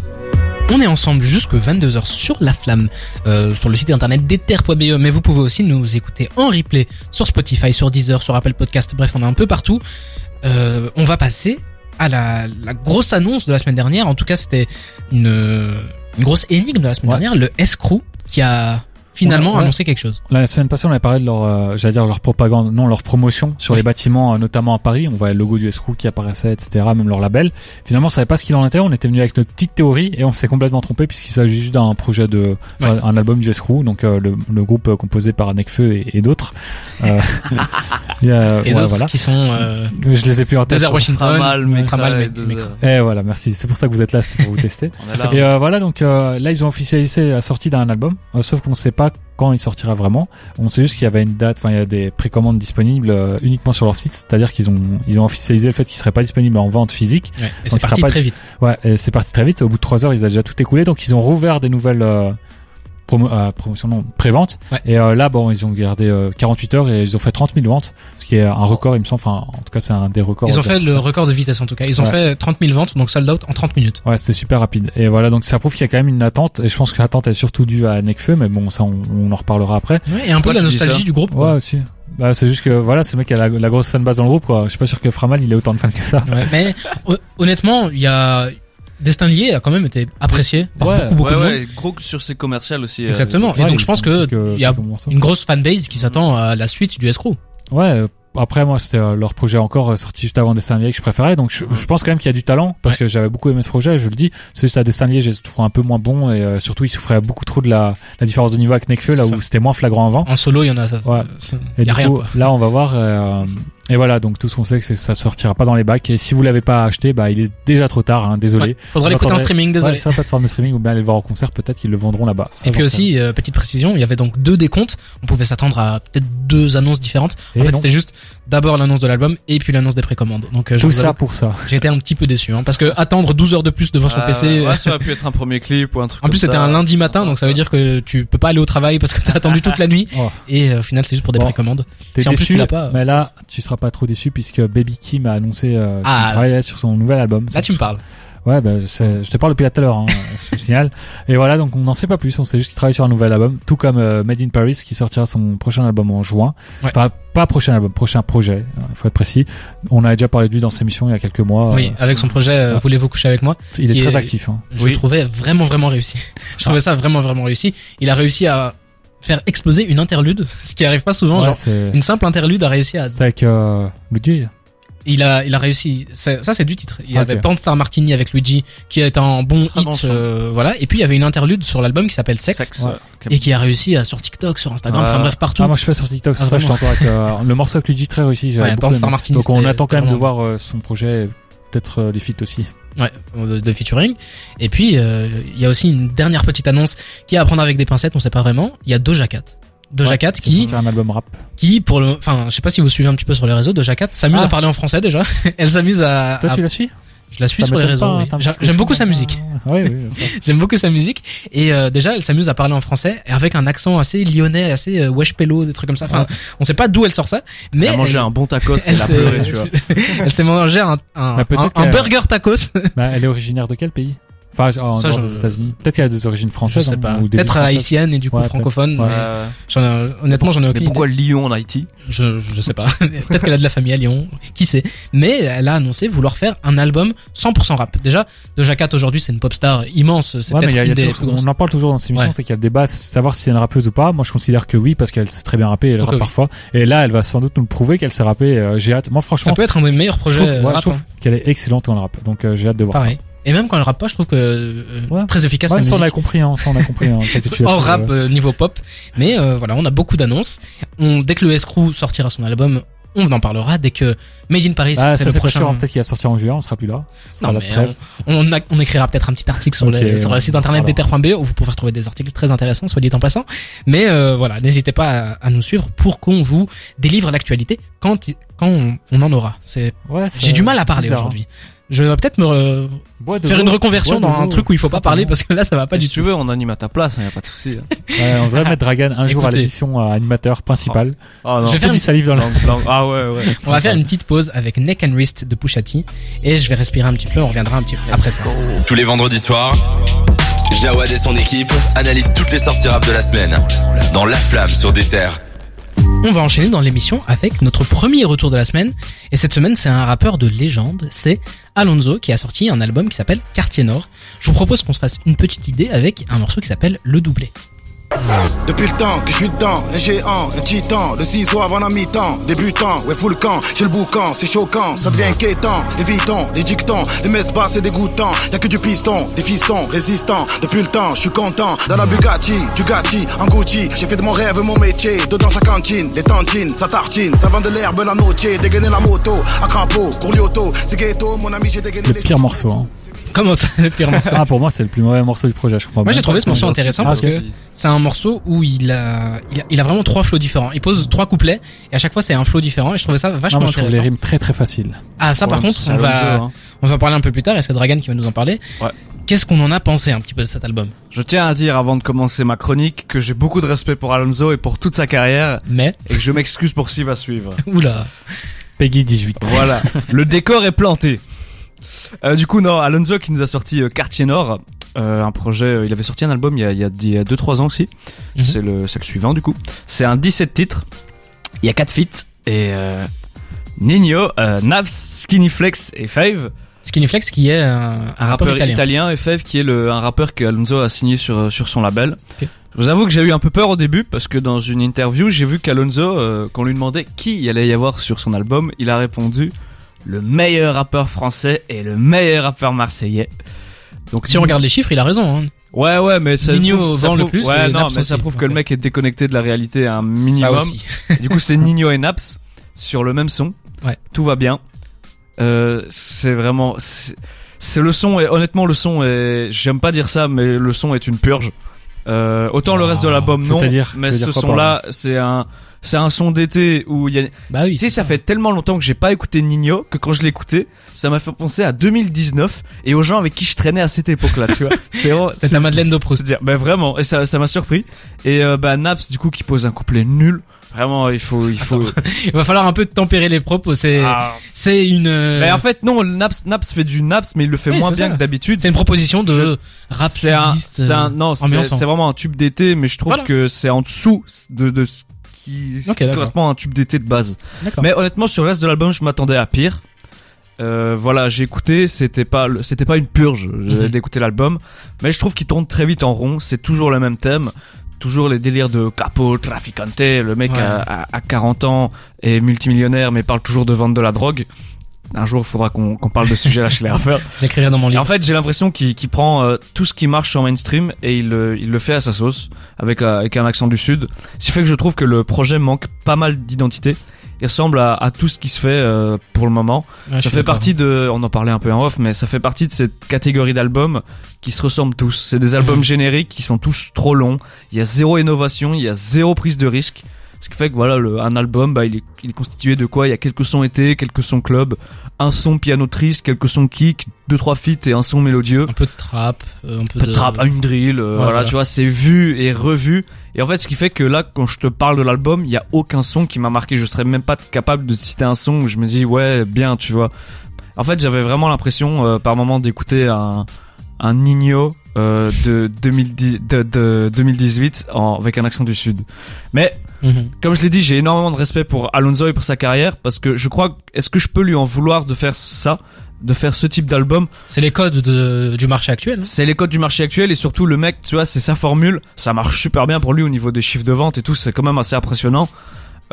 On est ensemble jusque 22h sur La Flamme, euh, sur le site internet d'ether.be, mais vous pouvez aussi nous écouter en replay sur Spotify, sur Deezer, sur Apple Podcast, bref, on est un peu partout. Euh, on va passer à la, la grosse annonce de la semaine dernière, en tout cas c'était une, une grosse énigme de la semaine Ouais. dernière, le S-Crew qui a finalement Ouais, ouais. annoncé quelque chose. La semaine passée, on avait parlé de leur, euh, j'allais dire leur propagande, non, leur promotion sur Oui. les bâtiments, euh, notamment à Paris. On voyait le logo du Escrew qui apparaissait, etc., même leur label. Finalement, on savait pas ce qu'il en était. On était venu avec notre petite théorie et on s'est complètement trompé puisqu'il s'agit juste d'un projet de, Ouais. un album du Escrew, donc euh, le, le groupe composé par Necfeu et, et d'autres. Euh, Et d'autres voilà. qui sont euh, Je les ai plus en tête. Desert Washington, Pas mal, mais pas mal, mais, deux mais- heures. Et voilà, merci. C'est pour ça que vous êtes là, c'est pour vous tester. Et euh, voilà, donc euh, là ils ont officialisé la sortie d'un album, euh, sauf qu'on ne sait pas quand il sortira vraiment. On sait juste qu'il y avait une date, enfin il y a des précommandes disponibles euh, uniquement sur leur site, c'est-à-dire qu'ils ont ils ont officialisé le fait qu'il serait pas disponible en vente physique. ouais, et c'est parti pas- très vite. Ouais, et c'est parti très vite. Au bout de trois heures, ils avaient déjà tout écoulé, donc ils ont rouvert des nouvelles euh, promo, euh, promotion, non, prévente. Ouais. Et euh, là, bon, ils ont gardé euh, 48 heures et ils ont fait 30 000 ventes, ce qui est un record, il me semble. Enfin, en tout cas, c'est un des records. Ils ont fait le record de vitesse en tout cas. Ils ont Ouais. fait 30 000 ventes, donc sold out en 30 minutes. Ouais, c'était super rapide. Et voilà, donc ça prouve qu'il y a quand même une attente. Et je pense que l'attente est surtout due à Nekfeu, mais bon, ça, on, on en reparlera après. Ouais, et un peu la nostalgie du groupe. Ouais, quoi. aussi. Bah, c'est juste que voilà, ce mec a la, la grosse fanbase dans le groupe, quoi. Je suis pas sûr que Framal il ait autant de fans que ça. Ouais, mais hon- honnêtement, il y a Destin lié a quand même été apprécié par Ouais, beaucoup, beaucoup ouais, de monde. ouais, gros sur ses commerciales aussi. euh, Exactement. et donc je pense que il y a une grosse fanbase qui s'attend à la suite du escroc. Ouais. euh, Après, moi, c'était euh, leur projet encore sorti juste avant Destin Lié que je préférais. Donc, je, je pense quand même qu'il y a du talent parce que j'avais beaucoup aimé ce projet. Je le dis. C'est juste à Destin Lié, j'ai trouvé un peu moins bon et euh, surtout, il souffrait beaucoup trop de la, la différence de niveau avec Nekfeu, là où ça. c'était moins flagrant avant. En solo, il y en a. Ouais. Il Et y a du rien coup, là, on va voir. euh, et voilà, donc tout ce qu'on sait, c'est que ça sortira pas dans les bacs. Et si vous l'avez pas acheté, bah, il est déjà trop tard. Hein, désolé. Ouais. Faudra On l'écouter en streaming, désolé. Ouais, sur la plateforme de streaming ou bien aller le voir en concert, peut-être qu'ils le vendront là-bas. Et puis aussi, euh, petite précision, il y avait donc deux décomptes. On pouvait s'attendre à peut-être deux annonces différentes. rien. En Et fait, c'était juste d'abord l'annonce de l'album et puis l'annonce des précommandes. Donc, euh, je tout ça avoue, pour ça. j'ai été un petit peu déçu, hein, parce que attendre 12 heures de plus devant son euh, PC. ouais, ça aurait pu être un premier clip ou un truc En plus, c'était un lundi matin, donc ça veut dire que tu peux pas aller au travail parce que t'as attendu toute la nuit. Oh. Et euh, au final, c'est juste pour des Bon. précommandes. T'es Si en plus déçu, tu l'as pas, mais là, tu seras pas trop déçu puisque Baby Kim a annoncé euh, Ah. qu'il travaillait sur son nouvel album. Là, tu me parles. Ouais, bah, je te parle depuis tout à l'heure, hein, je te signale. Et voilà, donc on n'en sait pas plus, on sait juste qu'il travaille sur un nouvel album, tout comme euh, Made in Paris qui sortira son prochain album en juin. Ouais. Enfin, pas prochain album, prochain projet, il faut être précis. On a déjà parlé de lui dans ses émissions il y a quelques mois. Oui, avec son projet euh, ah. Voulez-vous coucher avec moi? Euh, il est très est- actif. Hein. Je Oui. le trouvais vraiment, vraiment réussi. Je trouvais ça vraiment, vraiment réussi. Il a réussi à faire exploser une interlude, ce qui arrive pas souvent. Ouais, genre, une simple interlude a réussi à c'est avec euh, Luigi. il a il a réussi ça, ça, c'est du titre il y Ah, avait ok. Panstar Martini avec Luigi qui est un bon Très hit euh, voilà et puis il y avait une interlude sur l'album qui s'appelle Sex. Ouais. et qui a réussi à sur TikTok sur Instagram enfin bref partout Ah, moi je suis pas sur TikTok, c'est Ah, ça je t'entends avec euh, le morceau avec Luigi très réussi. Ouais, Panstar. Martini, Donc on attend quand même de voir euh, son projet, peut-être euh, les feats aussi. Ouais de, featuring. Et puis euh, il y a aussi une dernière petite annonce qui est à prendre avec des pincettes on sait pas vraiment. Il y a Doja Cat. Doja Ouais, Cat qui un album rap. qui pour le enfin je sais pas si vous suivez un petit peu sur les réseaux Doja Cat s'amuse Ah. à parler en français déjà. Elle s'amuse à, Toi à- tu la suis? Je la suis Ça sur les réseaux oui. j'aime beaucoup sa musique Oui, oui. J'aime beaucoup sa musique et euh, déjà elle s'amuse à parler en français et avec un accent assez lyonnais, assez euh, wesh pello, des trucs comme ça. Enfin, on sait pas d'où elle sort ça, mais Elle a mangé elle, un bon tacos et elle elle a s'est- pleuré, tu vois. elle s'est mangé un, un, Bah, un- burger tacos. Bah, elle est originaire de quel pays? Enfin, en Ça, dehors je- des États-Unis. Peut-être qu'elle a des origines Je françaises. sais hein, pas. ou des Peut-être françaises. haïtienne et du coup Ouais, francophone. Ouais. mais Euh, j'en ai- honnêtement, j'en ai mais aucune pourquoi idée. Lyon en Haïti? Je, je sais pas. Peut-être qu'elle a de la famille à Lyon. Qui sait Mais elle a annoncé vouloir faire un album 100% rap. Déjà, Doja Cat aujourd'hui, c'est une pop star immense. C'est Ouais, mais peut-être il y a, il y une a des toujours- plus grosses. on en parle toujours dans ces émissions, Ouais. c'est qu'il y a le débat, savoir si c'est une rappeuse ou pas. Moi, je considère que oui, parce qu'elle sait très bien rapper, et elle Ok, rappe oui. parfois. Et là, elle va sans doute nous le prouver qu'elle sait rapper. euh, j'ai hâte. Moi, franchement, Ça peut être un des meilleurs je projets euh, je trouve hein. qu'elle est excellente le rap. Donc, euh, j'ai hâte de voir Pareil. Et même quand elle rappe pas, je trouve que euh, Ouais. très efficace. Ouais, sa ça, on a compris, hein, ça, on a compris. Hein, Hors rap euh, niveau pop, mais euh, voilà, on a beaucoup d'annonces. On, dès que le Escrew sortira son album, on en parlera. Dès que Made in Paris, Ah, c'est le prochain. hein, Peut-être qu'il va sortir en juillet, on sera plus là. Non, la mais on, on, a- on écrira peut-être un petit article sur, les, sur le site internet voilà. d'ether.be où vous pourrez retrouver des articles très intéressants, soit dit en passant. Mais euh, voilà, n'hésitez pas à, à nous suivre pour qu'on vous délivre l'actualité quand quand on, on en aura. C'est Ouais, ça- j'ai du mal à parler hein. aujourd'hui. Je vais peut-être me re- Bois de faire une reconversion bois dans un truc où il faut pas parler parce que là ça va pas Si du tu tout. veux, on anime à ta place, hein, y a pas de souci. hein. Ouais, on devrait mettre Dragan un jour à l'émission euh, animateur principal. Ah Je vais faire du salive dans la. Langue- langue- Ah ouais, ouais. On va faire une petite pause avec Neck and Wrist de Pusha T et je vais respirer un petit peu, on reviendra un petit peu après ça. Tous les vendredis soirs, Jawad et son équipe analysent toutes les sorties rap de la semaine dans La Flamme sur des terres. On va enchaîner dans l'émission avec notre premier retour de la semaine. Et cette semaine, c'est un rappeur de légende. C'est Alonso qui a sorti un album qui s'appelle Quartier Nord. Je vous propose qu'on se fasse une petite idée avec un morceau qui s'appelle Le Doublé. Depuis le temps que je suis dedans, un géant, un titan, le ciseau avant la mi-temps, débutant, ouais full camp, j'ai le boucan, c'est choquant, ça devient inquiétant, évitons, les dictons, les messes basses c'est dégoûtant, y'a que du piston, des fistons, résistants, depuis le temps, je suis content, dans la Bugatti, du Gatti, en Gucci, j'ai fait de mon rêve mon métier, dedans sa cantine, les tantines, sa tartine, ça vend de l'herbe, la notier, dégainer la moto, à crapaud, courlioto, c'est ghetto, mon ami j'ai dégainé Le les pire morceau. Hein. Comment ça, le pire morceau Ah, pour moi, c'est le plus mauvais morceau du projet, je crois. Moi j'ai trouvé ce morceau intéressant Ah, parce que c'est un morceau où il a, il a, il a vraiment trois flows différents. Il pose trois couplets et à chaque fois c'est un flow différent et je trouvais ça Non, vachement moi, je trouve les intéressant. rimes très très faciles. Ah ça par contre on va, hein. on va parler un peu plus tard et c'est Dragan qui va nous en parler. Ouais. Qu'est-ce qu'on en a pensé un petit peu de cet album? Je tiens à dire avant de commencer ma chronique que j'ai beaucoup de respect pour Alonso et pour toute sa carrière Mais et que je m'excuse pour ce qui va suivre. oula, Peggy 18. Voilà, le décor est planté. Euh, du coup, non, Alonso qui nous a sorti euh, Quartier Nord, euh, un projet, euh, il avait sorti un album il y a, il y a, il y a 2-3 ans aussi. Mhm. C'est le, suivant du coup. C'est un 17 titres, il y a 4 feats et Nino, Navs, Skinny Flex et Fave, Skinny Flex qui est un, un rappeur italien. et Fave qui est le, un rappeur que Alonso a signé sur, sur son label. Je vous avoue que j'ai eu un peu peur au début parce que dans une interview, j'ai vu qu'Alonso, euh, qu'on lui demandait qui il allait y avoir sur son album, il a répondu le meilleur rappeur français et le meilleur rappeur marseillais. Donc Si on regarde les chiffres, il a raison. Hein. Ouais ouais mais ça Nino prouve- ça vend le plus Ouais non mais ça prouve que le mec est déconnecté de la réalité à un Ça minimum. aussi. Du coup, c'est Nino et Naps sur le même son. Ouais. Tout va bien. Euh, c'est vraiment, c'est le son. Et honnêtement, le son est. J'aime pas dire ça, mais le son est une purge. Euh, autant le Ah, reste de l'album non, c'est-à-dire- mais ce quoi son-là, c'est un, c'est un son d'été où il y a. Bah oui. Tu sais, ça fait tellement longtemps que j'ai pas écouté Nino que quand je écouté, ça m'a fait penser à 2019 et aux gens avec qui je traînais à cette époque-là. Tu vois, c'est C'était ta Madeleine de Proust. dire, ben vraiment, et ça, ça m'a surpris. Et euh, bah Naps, du coup, qui pose un couplet nul. Vraiment, il faut, il faut. Il va falloir un peu tempérer les propos. C'est, Ah. c'est une, euh, Mais en fait, non, Naps, Naps fait du Naps, mais il le fait Oui, moins bien ça. que d'habitude. c'est une proposition de rap C'est un, euh, non, c'est vraiment un tube d'été, mais je trouve Voilà. que c'est en dessous de, de qui, correspond à un tube d'été de base. Mais honnêtement, sur le reste de l'album, je m'attendais à pire. Euh, voilà, j'ai écouté, c'était pas, c'était pas une purge euh, Mhm. d'écouter l'album, mais je trouve qu'il tourne très vite en rond. C'est toujours le même thème, toujours les délires de capo, traficante. Le mec Ouais. a, a- a 40 ans est multimillionnaire, mais parle toujours de vendre de la drogue. Un jour, il faudra qu'on qu'on parle de ce sujet-là chez les rappeurs. J'écrirai dans mon Et livre. en fait, j'ai l'impression qu'il qu'il prend euh, tout ce qui marche sur mainstream et il, le- il le fait à sa sauce, avec, euh, avec un accent du sud. Ce qui fait que je trouve que le projet manque pas mal d'identité. Il ressemble à, à tout ce qui se fait euh, pour le moment. Ça fait partie de, on en parlait un peu en off, mais ça fait partie de cette catégorie d'albums qui se ressemblent tous. C'est des albums Mhm. génériques qui sont tous trop longs. Il y a zéro innovation, il y a zéro prise de risque. Ce qui fait que voilà, le, un album, bah, il est, il est constitué de quoi? Il y a quelques sons été, quelques sons club, un son piano triste, quelques sons kick, deux trois feats et un son mélodieux. Un peu de trap, euh, un peu de de trap, une drill, euh, voilà, voilà. tu vois, c'est vu et revu. Et en fait, ce qui fait que là, quand je te parle de l'album, il y a aucun son qui m'a marqué. Je serais même pas capable de citer un son où je me dis ouais, bien, tu vois. En fait, j'avais vraiment l'impression, euh, par moment, d'écouter un un Nino euh, de, 2010, de, de 2018 en, avec un accent du sud. Mais Mhm. comme je l'ai dit, j'ai énormément de respect pour Alonso et pour sa carrière parce que je crois, est-ce que je peux lui en vouloir de faire ça, de faire ce type d'album? C'est les codes de, du marché actuel. hein. c'est les codes du marché actuel et surtout le mec, tu vois, c'est sa formule. Ça marche super bien pour lui au niveau des chiffres de vente et tout. C'est quand même assez impressionnant.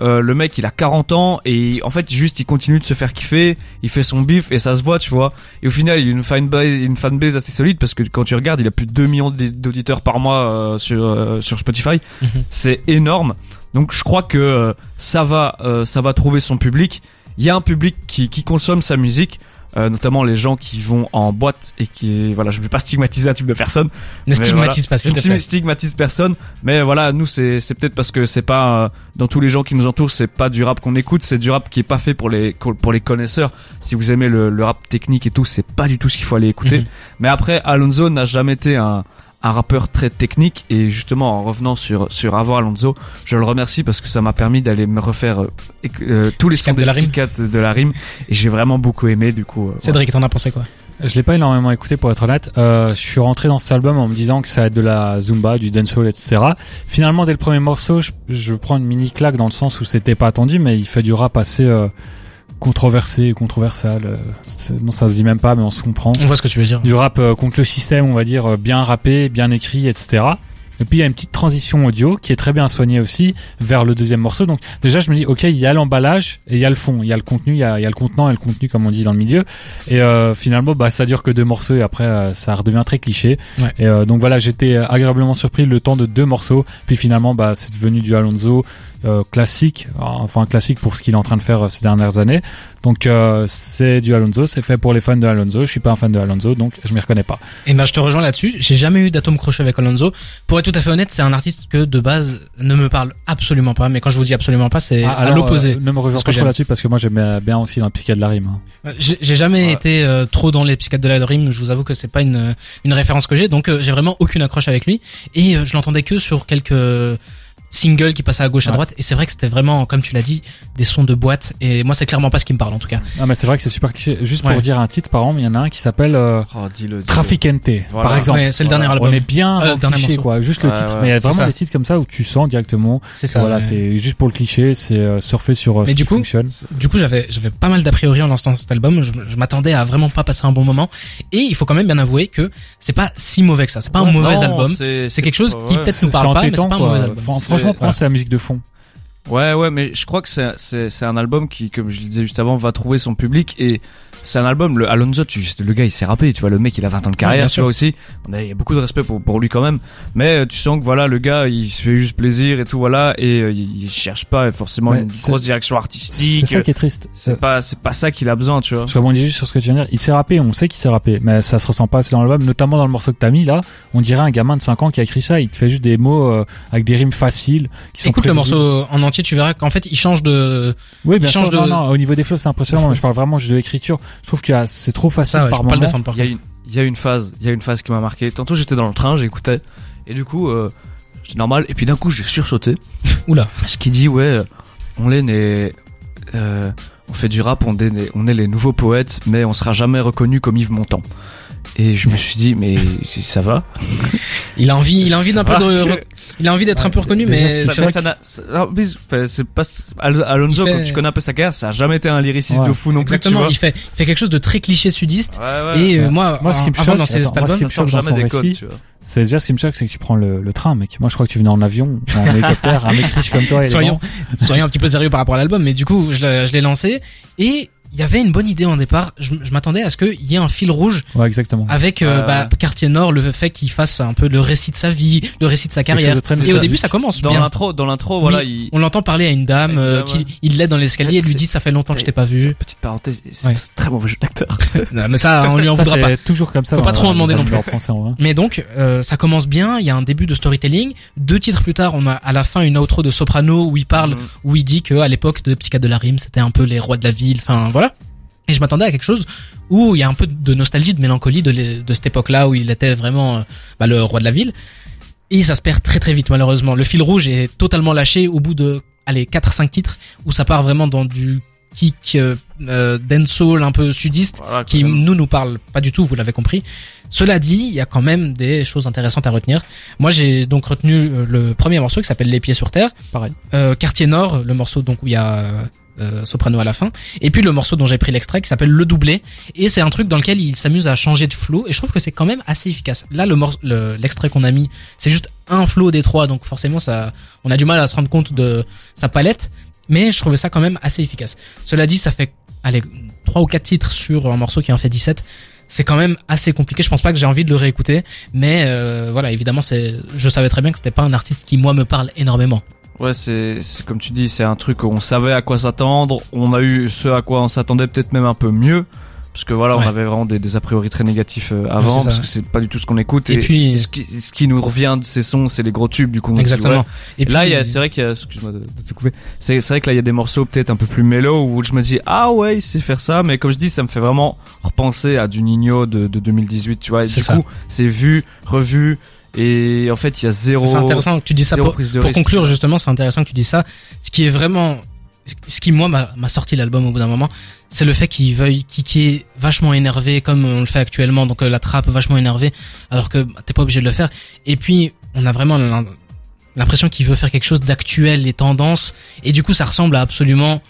Euh, le mec, il a 40 ans et en fait, juste, il continue de se faire kiffer. Il fait son bif et ça se voit, tu vois. Et au final, il a une fanbase, une fanbase assez solide parce que quand tu regardes, il a plus de 2 millions d'auditeurs par mois euh, sur euh, sur Spotify. Mhm. C'est énorme. Donc, je crois que euh, ça va, euh, ça va trouver son public. Il y a un public qui qui consomme sa musique. euh, notamment les gens qui vont en boîte et qui voilà je ne vais pas stigmatiser un type de personne Ne stigmatise pas, s'il te ne stigmatise personne, mais voilà, nous c'est c'est peut-être parce que c'est pas euh, dans tous les gens qui nous entourent, c'est pas du rap qu'on écoute, c'est du rap qui est pas fait pour les pour les connaisseurs. Si vous aimez le, le rap technique et tout, c'est pas du tout ce qu'il faut aller écouter. Mhm. Mais après, Alonso n'a jamais été un un rappeur très technique et justement en revenant sur sur avant Alonso, je le remercie parce que ça m'a permis d'aller me refaire euh, euh, tous les sons de la rime. de la rime et j'ai vraiment beaucoup aimé du coup. euh, voilà. Cédric, t'en as pensé quoi? Je l'ai pas énormément écouté pour être honnête. Euh, je suis rentré dans cet album en me disant que ça va être de la zumba, du dancehall, etc. Finalement, dès le premier morceau, je, je prends une mini claque dans le sens où c'était pas attendu, mais il fait du rap assez controversé, controversal. euh, non, ça se dit même pas, mais on se comprend. On voit ce que tu veux dire. Du rap euh, contre le système, on va dire euh, bien rappé, bien écrit, etc. Et puis il y a une petite transition audio qui est très bien soignée aussi vers le deuxième morceau. Donc déjà je me dis ok il y a l'emballage et il y a le fond, il y a le contenu, il y a, il y a le contenant et le contenu comme on dit dans le milieu. Et euh, finalement bah ça dure que deux morceaux et après euh, ça redevient très cliché. Ouais. Et euh, donc voilà j'étais agréablement surpris le temps de deux morceaux. Puis finalement bah c'est devenu du Alonso euh, classique, enfin classique pour ce qu'il est en train de faire euh, ces dernières années. Donc euh, c'est du Alonso, c'est fait pour les fans de Alonso. Je suis pas un fan de Alonso donc je m'y reconnais pas. Et ben je te rejoins là-dessus. J'ai jamais eu d'atome crochet avec Alonso. Pour être tout à fait honnête, c'est un artiste que de base ne me parle absolument pas. Mais quand je vous dis absolument pas, c'est Ah, à l'opposé. euh, ne me rejoins pas là-dessus parce que moi j'aime bien aussi dans le psychiatre de la rime. hein. J'ai jamais Ouais. été trop dans les psychiatres de la rime. Je vous avoue que c'est pas une une référence que j'ai. Donc j'ai vraiment aucune accroche avec lui. Et je l'entendais que sur quelques singles qui passaient à gauche à droite. Et c'est vrai que c'était vraiment, comme tu l'as dit, des sons de boîte. Et moi, c'est clairement pas ce qui me parle en tout cas. Ah mais c'est vrai que c'est super cliché. Juste Ouais. pour dire un titre par exemple, il y en a un qui s'appelle euh, Oh, dis-le, dis-le. Traficante Voilà. par exemple. Ouais, c'est le Voilà. dernier album. On est bien Euh, dans le dernier cliché quoi, juste le titre. ouais, mais il y a c'est vraiment ça. des titres comme ça où tu sens directement. C'est ça. voilà, ouais. c'est juste pour le cliché, c'est euh, surfer sur euh, Mais ce du qui coup, fonctionne. Du coup, j'avais j'avais pas mal d'a priori en lançant cet album. Je, je m'attendais à vraiment pas passer un bon moment. Et il faut quand même bien avouer que c'est pas si mauvais que ça. C'est pas un mauvais non, album. c'est C'est quelque chose qui ouais. peut-être nous parle pas, mais c'est pas un mauvais album. Franchement, voilà. c'est la musique de fond. Ouais, ouais, mais je crois que c'est c'est c'est un album qui, comme je le disais juste avant, va trouver son public et c'est un album. Le Alonso, tu, le gars, il s'est rappé. Tu vois, le mec, il a 20 ans de carrière, tu vois aussi. On a, il y a beaucoup de respect pour pour lui quand même. Mais euh, tu sens que voilà, le gars, il se fait juste plaisir et tout, voilà, et euh, il, cherche pas forcément Ouais, une c'est- grosse direction C'est artistique. ça qui est triste. C'est pas c'est pas ça qu'il a besoin, tu vois. Parce que bon, on dit juste sur ce que tu viens de dire, il s'est rappé, on sait qu'il s'est rappé, mais ça se ressent pas assez dans l'album, notamment dans le morceau que t'as mis là, on dirait un gamin de 5 ans qui a écrit ça, il te fait juste des mots euh, avec des rimes faciles, qui sont Écoute le morceau en entier, tu verras qu'en fait, il change de. Oui, bien il sûr, change de- non, non, au niveau des flows c'est impressionnant, mais je parle vraiment juste de l'écriture, je trouve que ah, c'est trop facile Ça, ouais, je par peux pas le moment. défendre par Il y a une, il y a une phase, il y a une phase qui m'a marqué. Tantôt j'étais dans le train, j'écoutais, et du coup, euh, j'étais normal, et puis d'un coup j'ai sursauté. Oula. Parce qu'il dit, ouais, euh, on est né, euh, on fait du rap, on est, on est les nouveaux poètes, mais on sera jamais reconnu comme Yves Montand. Et je me suis dit, mais ça va Il a envie, il a envie d'un peu de, re- il a envie d'être un peu reconnu, mais c'est Ça- c'est pas Al- Alonso fait- quand tu connais un peu sa carrière, ça a jamais été un lyriciste Ouais. de fou non plus. Exactement, tu vois. il fait, il fait quelque chose de très cliché sudiste. Ouais, ouais. et euh, ouais. moi, Moi, ce qui me avant choque- ça sort dans jamais son des codes, récit, tu vois. C'est déjà ce qui me choque, c'est que tu prends le, le train, mec. Moi, je crois que tu venais en avion, en hélicoptère, un mec riche comme toi. soyons, soyons un petit peu sérieux par rapport à l'album, mais du coup, je l'ai je l'ai lancé et il y avait une bonne idée en départ. Je, je m'attendais à ce qu'il y ait un fil rouge Ouais, exactement. avec euh, Ouais, bah, Quartier Nord, le fait qu'il fasse un peu le récit de sa vie, le récit de sa carrière. de Et au début, ça commence Dans bien. l'intro, dans l'intro, voilà, Oui, il, On l'entend parler à une dame euh, qui il l'aide dans l'escalier et lui dit ça fait longtemps que je t'ai pas vu. petite parenthèse, c'est Ouais. un très mauvais jeu d'acteur. Non, mais ça, on lui en Ça, voudra pas. toujours comme ça. Faut pas trop en demander non plus. en français, en vrai. Mais donc, euh, ça commence bien. Il y a un début de storytelling. Deux titres plus tard, on a à la fin une outro de Soprano où il parle, Mhm. où il dit que à l'époque de Psychiatre de la rime, c'était un peu les rois de la ville. Enfin, voilà. Et je m'attendais à quelque chose où il y a un peu de nostalgie, de mélancolie de, cette époque-là où il était vraiment euh, bah, le roi de la ville. Et ça se perd très très vite malheureusement. Le fil rouge est totalement lâché au bout de allez 4-5 titres où ça part vraiment dans du kick euh, euh, dancehall un peu sudiste Voilà, qui même. nous nous parle pas du tout, vous l'avez compris. Cela dit, il y a quand même des choses intéressantes à retenir. Moi, j'ai donc retenu euh, le premier morceau qui s'appelle Les pieds sur terre. Pareil. Euh, Quartier Nord, le morceau donc où il y a euh, soprano à la fin. Et puis le morceau dont j'ai pris l'extrait qui s'appelle Le doublé. Et c'est un truc dans lequel il s'amuse à changer de flow. Et je trouve que c'est quand même assez efficace. Là, le mor- le- l'extrait qu'on a mis, c'est juste un flow des trois, donc forcément ça, on a du mal à se rendre compte de sa palette. Mais je trouvais ça quand même assez efficace. Cela dit, ça fait allez trois ou quatre titres sur un morceau qui en fait 17 c'est quand même assez compliqué. Je pense pas que j'ai envie de le réécouter, mais euh, voilà, évidemment, c'est, je savais très bien que c'était pas un artiste qui moi me parle énormément. Ouais, c'est comme tu dis, c'est un truc où on savait à quoi s'attendre. On a eu ce à quoi on s'attendait, peut-être même un peu mieux. Parce que voilà, Ouais. on avait vraiment des, des a priori très négatifs euh, avant, ça, parce que c'est pas du tout ce qu'on écoute. Et puis- ce qui, ce qui nous revient de ces sons, c'est les gros tubes, du coup. on se dit, Exactement. ouais. Et là, c'est vrai qu'il y a, excuse-moi de, de te couper. C'est, vrai que là, il y a des morceaux peut-être un peu plus mélo où je me dis, ah ouais, il sait faire ça, mais comme je dis, ça me fait vraiment repenser à du Nino de, de 2018, tu vois. Et du ça. coup, c'est vu, revu, et en fait, il y a zéro. c'est intéressant que tu dis ça pour, pour conclure justement, c'est intéressant que tu dis ça. Ce qui est vraiment, ce qui moi m'a sorti l'album au bout d'un moment, c'est le fait qu'il veuille kicker vachement énervé comme on le fait actuellement, donc euh, la trappe vachement énervé, alors que bah, t'es pas obligé de le faire. Et puis on a vraiment l'im- l'impression qu'il veut faire quelque chose d'actuel, les tendances, et du coup ça ressemble à absolument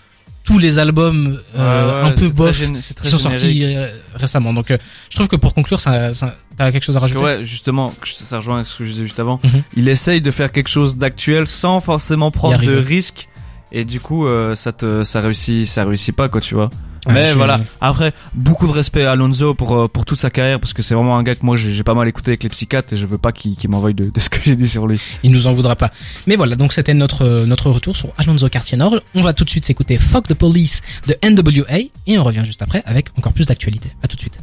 tous les albums euh, Ouais, ouais, un peu très bof qui sont générique. sortis euh, récemment. Donc euh, je trouve que pour conclure, ça, ça t'as quelque chose à que rajouter? ouais, justement, ça rejoint ce que je disais juste avant. Mhm. Il essaye de faire quelque chose d'actuel sans forcément prendre de risques. Et du coup, euh, ça te, ça réussit, ça réussit pas, quoi, tu vois. Mais suis- voilà. Après, beaucoup de respect à Alonso pour euh, pour toute sa carrière parce que c'est vraiment un gars que moi j'ai pas mal écouté avec les psychiatres et je veux pas qu'il m'envoie de, de ce que j'ai dit sur lui. Il nous en voudra pas. Mais voilà, donc c'était notre euh, notre retour sur Alonso Cartier Nord. On va tout de suite s'écouter Fuck the Police de NWA et on revient juste après avec encore plus d'actualité. À tout de suite.